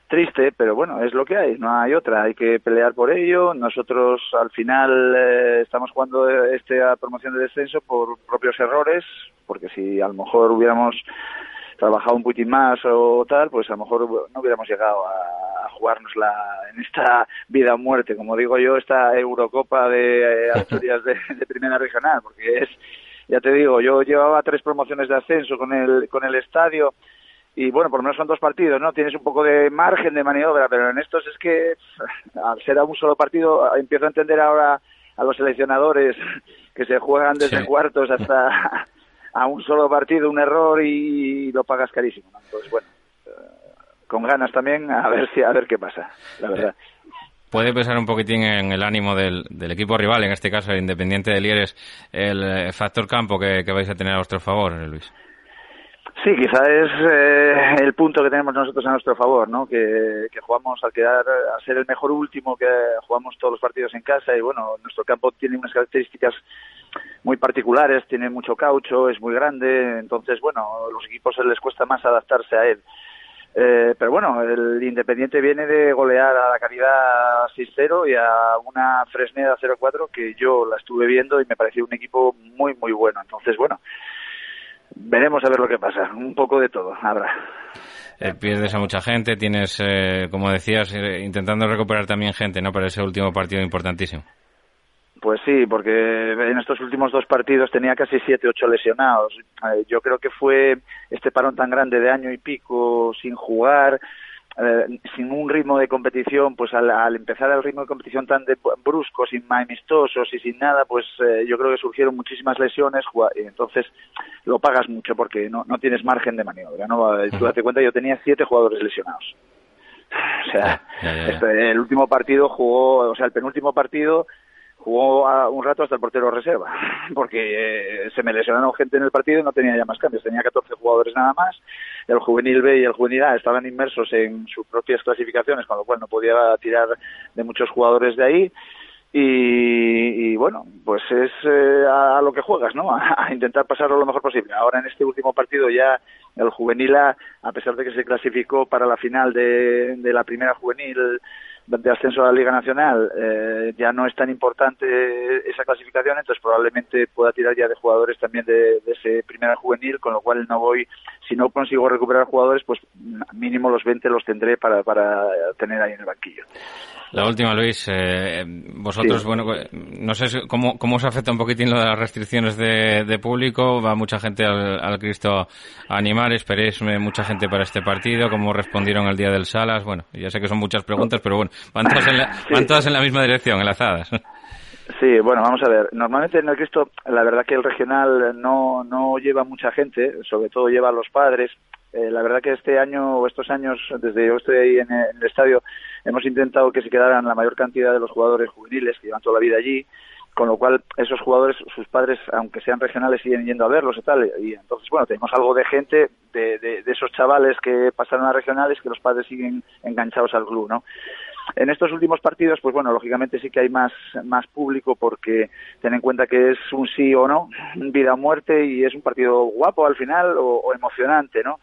F: triste, pero bueno, es lo que hay, no hay otra, hay que pelear por ello. Nosotros al final eh, estamos jugando esta promoción de descenso por propios errores, porque si a lo mejor hubiéramos trabajado un poquitín más o tal, pues a lo mejor no hubiéramos llegado a, a jugárnosla en esta vida o muerte, como digo yo, esta Eurocopa de eh, Asturias de, de, Primera Regional, porque es, ya te digo, yo llevaba tres promociones de ascenso con el, con el estadio y bueno, por lo menos son dos partidos, ¿no? Tienes un poco de margen de maniobra, pero en estos es que al ser a un solo partido empiezo a entender ahora a los seleccionadores que se juegan desde sí. cuartos hasta a un solo partido un error y lo pagas carísimo. ¿no? Entonces, bueno, eh, con ganas también a ver si a ver qué pasa, la verdad.
A: Puede pesar un poquitín en el ánimo del, del equipo rival, en este caso el Independiente de Lieres, el factor campo que, que vais a tener a vuestro favor, Luis.
F: Sí, quizá es eh, el punto que tenemos nosotros a nuestro favor, ¿no? Que, que, jugamos al quedar, a ser el mejor último, que jugamos todos los partidos en casa y bueno, nuestro campo tiene unas características muy particulares, tiene mucho caucho, es muy grande, entonces bueno, los equipos les cuesta más adaptarse a él. Eh, pero bueno, el Independiente viene de golear a la Caridad 6-0 y a una Fresneda 0-4 que yo la estuve viendo y me pareció un equipo muy, muy bueno. Entonces, bueno, veremos a ver lo que pasa. Un poco de todo habrá.
A: Eh, pierdes a mucha gente, tienes, eh, como decías, eh, intentando recuperar también gente, ¿no? Para ese último partido importantísimo.
F: Pues sí, porque en estos últimos dos partidos tenía casi siete, ocho lesionados. Eh, yo creo que fue este parón tan grande de año y pico sin jugar, eh, sin un ritmo de competición, pues al, empezar el ritmo de competición tan de, brusco, sin amistosos y sin nada, pues eh, yo creo que surgieron muchísimas lesiones y entonces lo pagas mucho porque no, no tienes margen de maniobra. ¿no? Tú date cuenta, yo tenía siete jugadores lesionados. O sea, Este, el último partido jugó, o sea, el penúltimo partido jugó un rato hasta el portero reserva, porque eh, se me lesionaron gente en el partido y no tenía ya más cambios, tenía 14 jugadores nada más, el juvenil B y el juvenil A estaban inmersos en sus propias clasificaciones, con lo cual no podía tirar de muchos jugadores de ahí, y, bueno, pues es eh, a, lo que juegas, ¿no? A, intentar pasarlo lo mejor posible. Ahora en este último partido ya el juvenil A, a pesar de que se clasificó para la final de, de la primera juvenil, de ascenso a la Liga Nacional eh, ya no es tan importante esa clasificación, entonces probablemente pueda tirar ya de jugadores también de, de ese primera juvenil, con lo cual no voy, si no consigo recuperar jugadores, pues mínimo los 20 los tendré para, para tener ahí en el banquillo.
A: La última, Luis. Eh, vosotros, bueno, no sé cómo, cómo os afecta un poquitín lo de las restricciones de, de público. Va mucha gente al, al, Cristo a animar. Esperéis mucha gente para este partido. ¿Cómo respondieron el día del Salas? Bueno, ya sé que son muchas preguntas, pero bueno, van todas en la, van todas en la misma dirección, enlazadas.
F: Sí, bueno, vamos a ver. Normalmente en el Cristo, la verdad que el regional no, no lleva mucha gente, sobre todo lleva a los padres. Eh, la verdad que este año o estos años, desde yo estoy ahí en el estadio, hemos intentado que se quedaran la mayor cantidad de los jugadores juveniles que llevan toda la vida allí, con lo cual esos jugadores, sus padres, aunque sean regionales, siguen yendo a verlos y tal. Y entonces, bueno, tenemos algo de gente, de, de, de esos chavales que pasaron a regionales, que los padres siguen enganchados al club, ¿no? En estos últimos partidos, pues bueno, lógicamente sí que hay más, más público porque ten en cuenta que es un sí o no, vida o muerte, y es un partido guapo al final o, o emocionante, ¿no?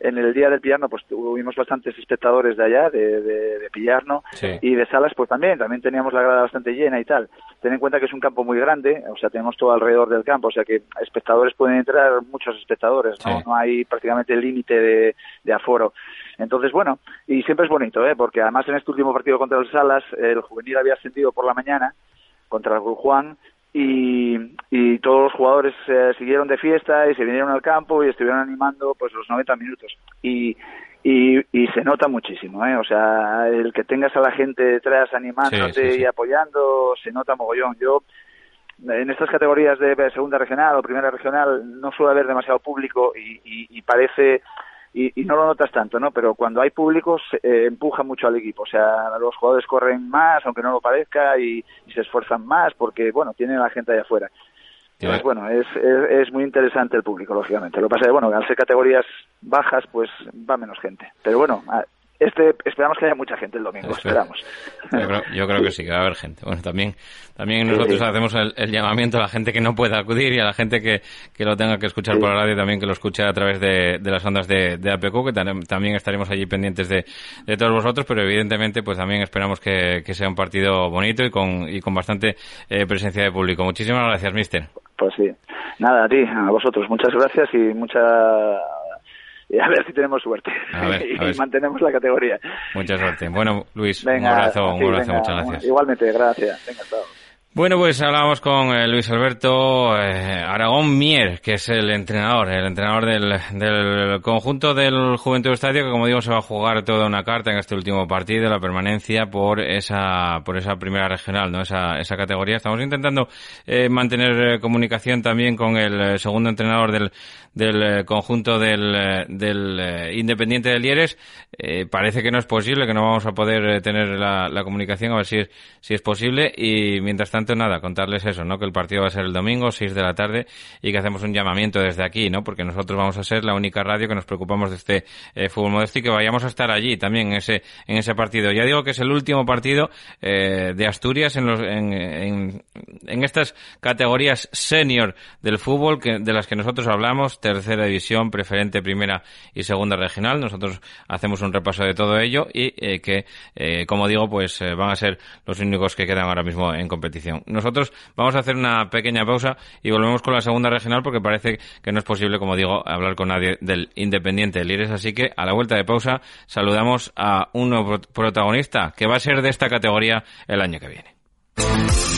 F: En el día del Pillarno pues tuvimos bastantes espectadores de allá, de, de, de Pillarno,
A: sí.
F: y de Salas pues también, también teníamos la grada bastante llena y tal. Ten en cuenta que es un campo muy grande, o sea, tenemos todo alrededor del campo, o sea que espectadores pueden entrar muchos espectadores, ¿no?
A: Sí.
F: No hay prácticamente límite de, de aforo. Entonces, bueno, y siempre es bonito, ¿eh? porque además en este último partido contra el Salas, el juvenil había ascendido por la mañana contra el Juan y, y todos los jugadores eh, siguieron de fiesta y se vinieron al campo y estuvieron animando pues los 90 minutos y y, y se nota muchísimo, ¿eh? O sea, el que tengas a la gente detrás animándote
A: Sí, sí, sí.
F: y apoyando, se nota mogollón. Yo, en estas categorías de segunda regional o primera regional, no suele haber demasiado público y, y, y parece y, y, no lo notas tanto, ¿no? Pero cuando hay público se, eh, empuja mucho al equipo, o sea, los jugadores corren más, aunque no lo parezca, y, y se esfuerzan más porque, bueno, tienen a la gente allá afuera. Entonces, bueno, es, es, es, muy interesante el público, lógicamente. Lo que pasa es que, bueno, al ser categorías bajas, pues va menos gente. Pero bueno, este esperamos que haya mucha gente el domingo, esperamos.
A: Yo creo, yo creo, que sí, que va a haber gente. Bueno, también, también nosotros sí. hacemos el, el, llamamiento a la gente que no pueda acudir y a la gente que, que lo tenga que escuchar sí. por la radio también que lo escuche a través de, de las ondas de, de APQ, que también estaremos allí pendientes de, de, todos vosotros, pero evidentemente pues también esperamos que, que sea un partido bonito y con, y con bastante eh, presencia de público. Muchísimas gracias, mister.
F: Pues sí. Nada, a ti, a vosotros. Muchas gracias y mucha a ver si tenemos suerte
A: a ver,
F: y
A: ver.
F: mantenemos la categoría.
A: Mucha suerte. Bueno, Luis, venga, un abrazo, sí, un abrazo,
F: venga,
A: muchas gracias.
F: Igualmente, gracias. Venga.
A: Bueno, pues hablábamos con eh, Luis Alberto eh, Aragón Mier, que es el entrenador, el entrenador del, del conjunto del Juventud Estadio, que como digo se va a jugar toda una carta en este último partido, la permanencia por esa por esa primera regional, no esa esa categoría. Estamos intentando eh, mantener eh, comunicación también con el eh, segundo entrenador del del conjunto del, del Independiente de Lieres. parece que no es posible, que no vamos a poder tener la, la comunicación, a ver si es, si es posible. Y mientras tanto nada, contarles eso, ¿no? Que el partido va a ser el domingo, 6 de la tarde, y que hacemos un llamamiento desde aquí, ¿no? Porque nosotros vamos a ser la única radio que nos preocupamos de este eh, fútbol modesto y que vayamos a estar allí también en ese, en ese partido. Ya digo que es el último partido eh, de Asturias en, los, en, en, estas categorías senior del fútbol que, de las que nosotros hablamos, tercera división, preferente, primera y segunda regional. Nosotros hacemos un repaso de todo ello y eh, que, eh, como digo, pues van a ser los únicos que quedan ahora mismo en competición. Nosotros vamos a hacer una pequeña pausa y volvemos con la segunda regional porque parece que no es posible, como digo, hablar con nadie del Independiente del Lires. Así que a la vuelta de pausa saludamos a un nuevo protagonista que va a ser de esta categoría el año que viene.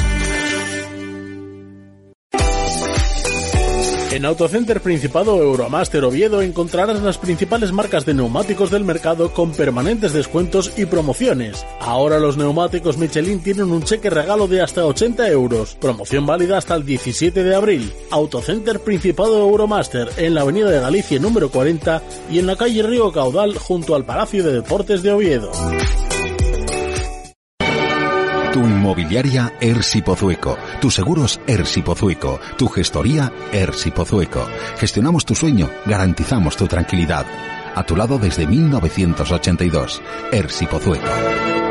C: En Autocenter Principado Euromaster Oviedo encontrarás las principales marcas de neumáticos del mercado con permanentes descuentos y promociones. Ahora los neumáticos Michelin tienen un cheque regalo de hasta 80 euros. Promoción válida hasta el 17 de abril. Autocenter Principado Euromaster en la Avenida de Galicia número 40 y en la calle Río Caudal junto al Palacio de Deportes de Oviedo.
G: Tu inmobiliaria Ersi Pozueco. Tus seguros Ersi Pozueco. Tu gestoría Ersi Pozueco. Gestionamos tu sueño, garantizamos tu tranquilidad. A tu lado desde 1982. Ersi Pozueco.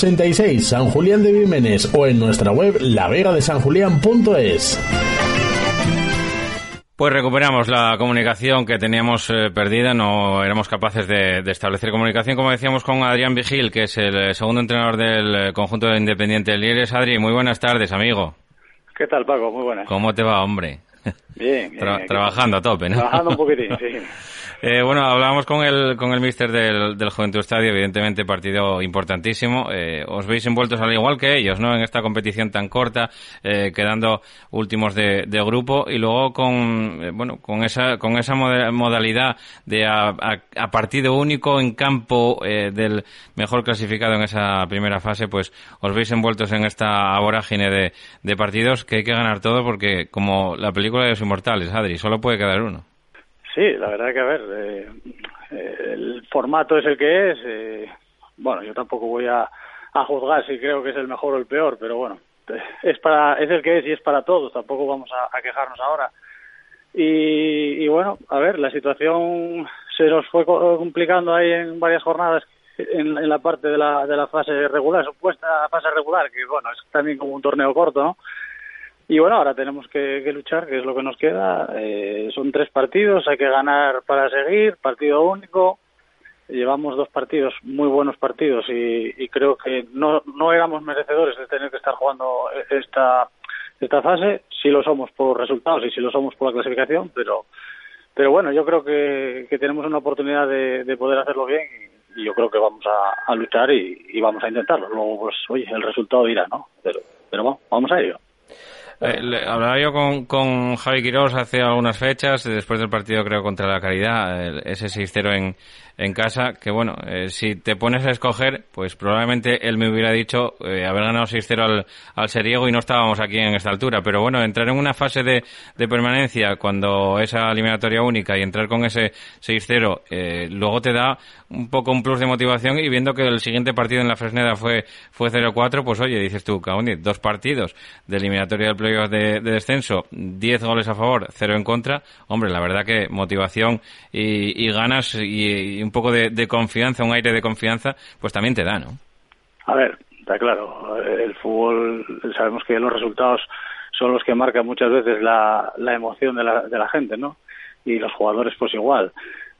C: 86, San Julián de Vímenes o en nuestra web lavegadesanjulián.es.
A: Pues recuperamos la comunicación que teníamos eh, perdida, no éramos capaces de, de, establecer comunicación, como decíamos, con Adrián Vigil, que es el segundo entrenador del conjunto de Independiente del Lieres. Adri, muy buenas tardes, amigo.
B: ¿Qué tal, Paco? Muy buenas.
A: ¿Cómo te va, hombre?
B: Bien. bien
A: Tra trabajando a tope, ¿no?
B: Trabajando un poquitín, sí.
A: Eh, bueno, hablábamos con el, con el mister del, del Juventud Estadio, evidentemente partido importantísimo. Eh, os veis envueltos al igual que ellos, ¿no? En esta competición tan corta, eh, quedando últimos de, de, grupo y luego con, eh, bueno, con esa, con esa modalidad de a, a, partido único en campo eh, del mejor clasificado en esa primera fase, pues os veis envueltos en esta vorágine de, de partidos que hay que ganar todo porque como la película de los inmortales, Adri, solo puede quedar uno.
B: Sí, la verdad que a ver, eh, eh, el formato es el que es. Eh, bueno, yo tampoco voy a, a juzgar si creo que es el mejor o el peor, pero bueno, es para es el que es y es para todos. Tampoco vamos a, quejarnos ahora. Y, y bueno, a ver, la situación se nos fue complicando ahí en varias jornadas en, en la parte de la, de la fase regular, supuesta fase regular, que bueno, es también como un torneo corto, ¿no? Y bueno, ahora tenemos que, que, luchar, que es lo que nos queda. Eh, son tres partidos, hay que ganar para seguir, partido único. Llevamos dos partidos, muy buenos partidos, y, y creo que no, no éramos merecedores de tener que estar jugando esta, esta fase. Sí lo somos por resultados y sí lo somos por la clasificación, pero, pero bueno, yo creo que, que tenemos una oportunidad de, de poder hacerlo bien y, yo creo que vamos a, luchar y, vamos a intentarlo. Luego, pues, oye, el resultado dirá, ¿no? Pero, pero bueno, vamos a ello.
A: Eh, hablaba yo con, con Javi Quirós hace algunas fechas, después del partido creo contra la Caridad, ese 6-0 en, en casa, que bueno, eh, si te pones a escoger, pues probablemente él me hubiera dicho eh, haber ganado 6-0 al, al Seriego y no estábamos aquí en esta altura. Pero bueno, entrar en una fase de, de permanencia cuando esa eliminatoria única y entrar con ese 6-0, eh, luego te da un poco un plus de motivación y viendo que el siguiente partido en la Fresneda fue, fue 0-4, pues oye, dices tú, Cauni, dos partidos de eliminatoria del playoff de, de, descenso, 10 goles a favor, 0 en contra, hombre, la verdad que motivación y, y ganas y, y un poco de, de, confianza, un aire de confianza, pues también te da, ¿no?
B: A ver, está claro, el fútbol, sabemos que los resultados son los que marcan muchas veces la, la emoción de la, de la gente, ¿no? Y los jugadores pues igual.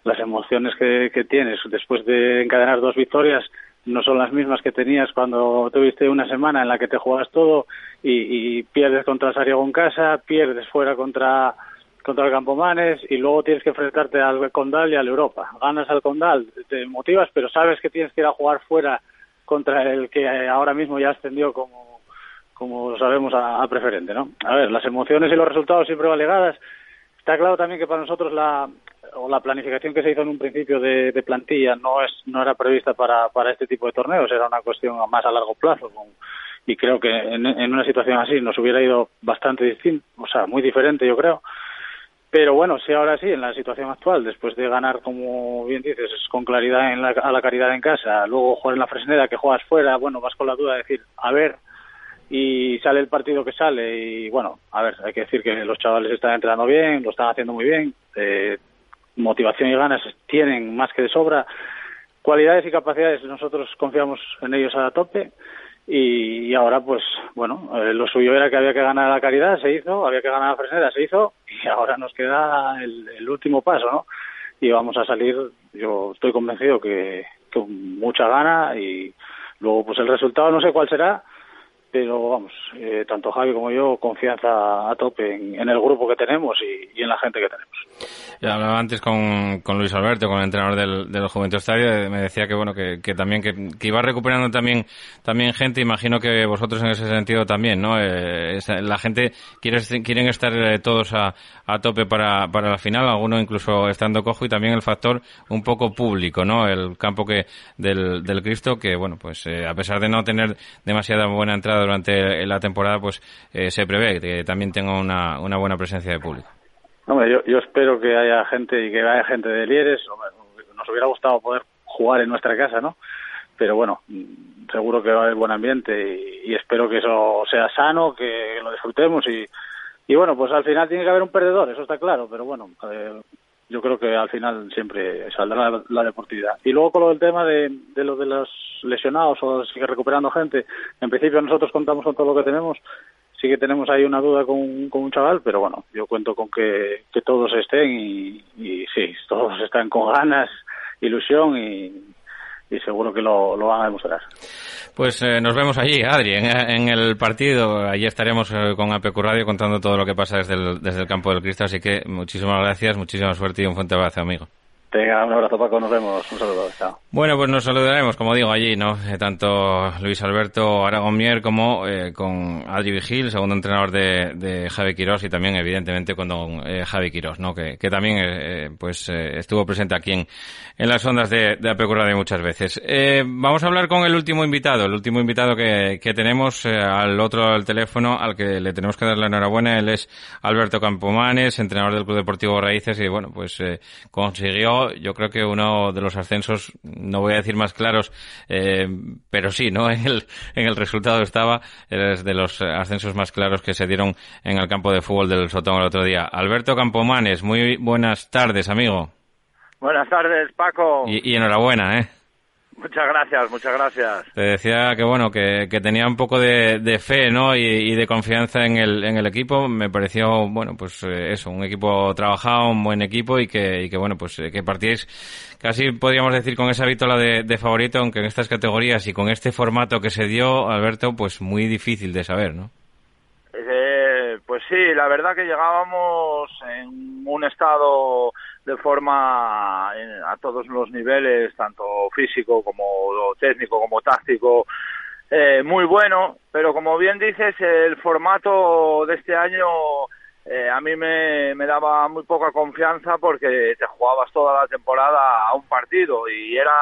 B: Las emociones que, que tienes después de encadenar dos victorias no son las mismas que tenías cuando tuviste una semana en la que te juegas todo y, y pierdes contra Sariago en casa, pierdes fuera contra contra el Campomanes y luego tienes que enfrentarte al Condal y al Europa. Ganas al Condal, te motivas, pero sabes que tienes que ir a jugar fuera contra el que ahora mismo ya ascendió como, como sabemos a, preferente, ¿no? A ver, las emociones y los resultados siempre van ligadas. Está claro también que para nosotros la o la planificación que se hizo en un principio de, de plantilla no es no era prevista para, para este tipo de torneos, era una cuestión más a largo plazo. Y creo que en, en una situación así nos hubiera ido bastante distinto, o sea, muy diferente, yo creo pero bueno, sí, ahora sí, en la situación actual, después de ganar, como bien dices, con claridad en la, a la caridad en casa, luego jugar en la Fresneda, que juegas fuera, bueno, vas con la duda de decir, a ver, y sale el partido que sale, y bueno, a ver, hay que decir que los chavales están entrenando bien, lo están haciendo muy bien, eh, motivación y ganas tienen más que de sobra, cualidades y capacidades, nosotros confiamos en ellos a tope, y, ahora pues bueno eh, lo suyo era que había que ganar la caridad se hizo había que ganar la fresnera se hizo y ahora nos queda el, el, último paso no y vamos a salir yo estoy convencido que con mucha gana y luego pues el resultado no sé cuál será pero vamos, eh, tanto Javi como yo, confianza a tope en, el grupo que tenemos y, en la gente que tenemos.
A: Ya hablaba antes con, con Luis Alberto, con el entrenador del, del Juventud Estadio, me decía que bueno, que, que también, que, que, iba recuperando también, también gente, imagino que vosotros en ese sentido también, ¿no? Eh, la gente quiere, quieren estar eh, todos a, a tope para, para la final, alguno incluso estando cojo y también el factor un poco público, ¿no? El campo que, del, del Cristo, que bueno, pues eh, a pesar de no tener demasiada buena entrada durante la temporada, pues eh, se prevé que también tenga una, una buena presencia de público.
B: Yo, yo espero que haya gente y que haya gente de Lieres. Nos hubiera gustado poder jugar en nuestra casa, ¿no? Pero bueno, seguro que va a haber buen ambiente y, y espero que eso sea sano, que lo disfrutemos y, y bueno, pues al final tiene que haber un perdedor, eso está claro, pero bueno, eh, yo creo que al final siempre saldrá la, deportividad. Y luego con lo del tema de, lo de los lesionados o sigue recuperando gente, en principio nosotros contamos con todo lo que tenemos, sí que tenemos ahí una duda con, un chaval, pero bueno, yo cuento con que, todos estén y sí, todos están con ganas, ilusión y, y seguro que lo, lo van a demostrar.
A: Pues eh, nos vemos allí, Adri, en, el partido. Allí estaremos eh, con APQ Radio contando todo lo que pasa desde el, desde el campo del Cristo. Así que muchísimas gracias, muchísima suerte y un fuerte abrazo, amigo.
B: Venga, un abrazo Paco, nos vemos, un saludo.
A: Bueno, pues nos saludaremos, como digo, allí, ¿no? Eh, tanto Luis Alberto Aragón Mier como eh, con Adri Vigil, segundo entrenador de, de Javi Quirós y también, evidentemente, con don eh, Javi Quirós, ¿no? Que, que también, eh, pues, eh, estuvo presente aquí en, en las ondas de, de muchas veces. Vamos a hablar con el último invitado, el último invitado que, que tenemos al otro al teléfono, al que le tenemos que dar la enhorabuena, él es Alberto Campomanes, entrenador del Club Deportivo Raíces y, bueno, pues, consiguió yo creo que uno de los ascensos, no voy a decir más claros, eh, pero sí, ¿no? En el, en el resultado estaba, es de los ascensos más claros que se dieron en el campo de fútbol del Sotón el otro día. Alberto Campomanes, muy buenas tardes, amigo.
H: Buenas tardes, Paco.
A: Y, y enhorabuena, ¿eh?
H: Muchas gracias, muchas gracias.
A: Te decía que bueno, que, que tenía un poco de, de fe, ¿no? Y, y, de confianza en el, en el equipo. Me pareció, bueno, pues eh, eso, un equipo trabajado, un buen equipo y que, y que bueno, pues eh, que partíais casi podríamos decir con esa vítola de, de, favorito, aunque en estas categorías y con este formato que se dio, Alberto, pues muy difícil de saber, ¿no?
H: Eh, sí, la verdad que llegábamos en un estado de forma a todos los niveles, tanto físico como técnico, como táctico, eh, muy bueno, pero como bien dices, el formato de este año eh, a mí me, me, daba muy poca confianza porque te jugabas toda la temporada a un partido y era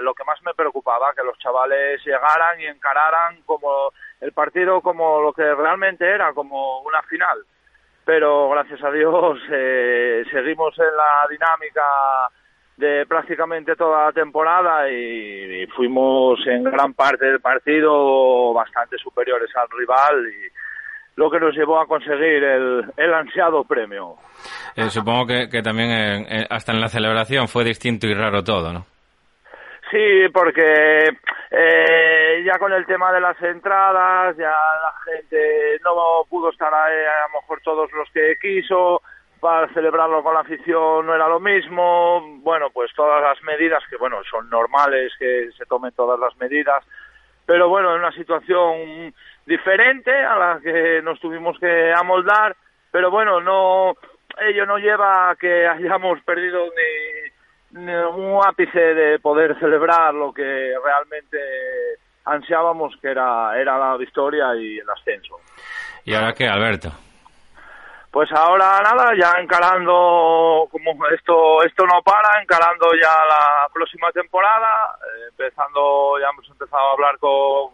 H: lo que más me preocupaba, que los chavales llegaran y encararan como el partido como lo que realmente era, como una final. Pero gracias a Dios eh, seguimos en la dinámica de prácticamente toda la temporada y, fuimos en gran parte del partido bastante superiores al rival y lo que nos llevó a conseguir el, el ansiado premio.
A: Eh, supongo que, que también eh, hasta en la celebración fue distinto y raro todo, ¿no?
H: Sí, porque eh, ya con el tema de las entradas, ya la gente no pudo estar ahí, a lo mejor todos los que quiso, para celebrarlo con la afición no era lo mismo, bueno, pues todas las medidas que, bueno, son normales que se tomen todas las medidas, pero bueno, en una situación diferente a la que nos tuvimos que amoldar, pero bueno, no, ello no lleva a que hayamos perdido ni, ni un ápice de poder celebrar lo que realmente ansiábamos que era, era la victoria y el ascenso.
A: ¿Y ahora qué, Alberto?
H: Pues ahora nada, ya encarando, como esto esto no para, encarando ya la próxima temporada, eh, empezando, ya hemos empezado a hablar con,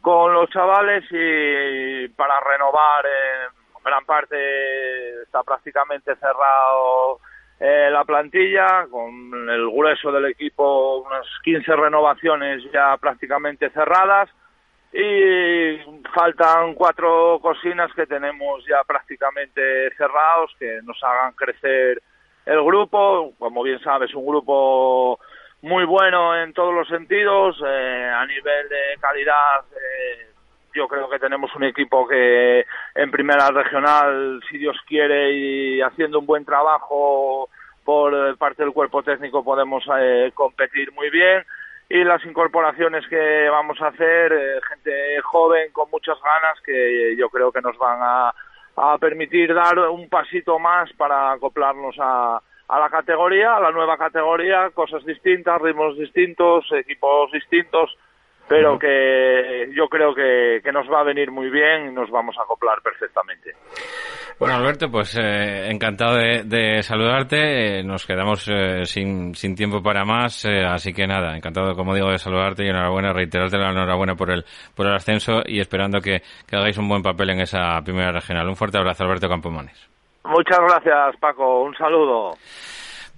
H: con los chavales y para renovar en gran parte está prácticamente cerrado eh, la plantilla, con el grueso del equipo, unas 15 renovaciones ya prácticamente cerradas. Y faltan cuatro cocinas que tenemos ya prácticamente cerrados que nos hagan crecer el grupo. Como bien sabes un grupo muy bueno en todos los sentidos eh, a nivel de calidad eh, yo creo que tenemos un equipo que en primera regional si Dios quiere y haciendo un buen trabajo por parte del cuerpo técnico podemos eh, competir muy bien. Y las incorporaciones que vamos a hacer, eh, gente joven con muchas ganas que yo creo que nos van a, a permitir dar un pasito más para acoplarnos a, a la categoría, a la nueva categoría, cosas distintas, ritmos distintos, equipos distintos pero que yo creo que, que, nos va a venir muy bien y nos vamos a acoplar perfectamente.
A: Bueno, Alberto, pues eh, encantado de, de saludarte. Eh, nos quedamos eh, sin, sin tiempo para más, eh, así que nada, encantado, como digo, de saludarte y enhorabuena, reiterarte la enhorabuena por el, por el ascenso y esperando que, que hagáis un buen papel en esa primera regional. Un fuerte abrazo, Alberto Campomanes.
H: Muchas gracias, Paco. Un saludo.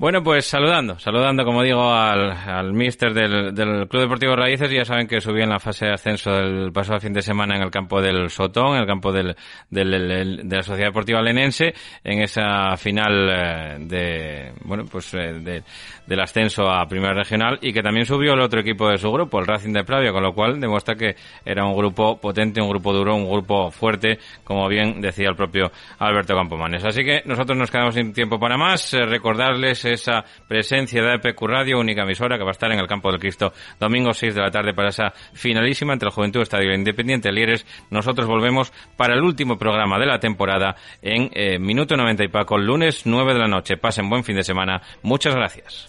A: Bueno, pues saludando, saludando, como digo, al, al míster del, del, Club Deportivo Raíces. Ya saben que subí en la fase de ascenso del pasado fin de semana en el campo del Sotón, en el campo del, del, de la Sociedad Deportiva Lenense, en esa final eh, de, bueno, pues eh, de, del ascenso a Primera Regional y que también subió el otro equipo de su grupo, el Racing de Pravia, con lo cual demuestra que era un grupo potente, un grupo duro, un grupo fuerte, como bien decía el propio Alberto Campomanes. Así que nosotros nos quedamos sin tiempo para más. Eh, recordarles esa presencia de EPQ Radio, única emisora que va a estar en el Campo del Cristo domingo 6 de la tarde para esa finalísima entre el Juventud Estadio Independiente Lieres. Nosotros volvemos para el último programa de la temporada en eh, Minuto 90 y Paco, lunes 9 de la noche. Pasen buen fin de semana. Muchas gracias.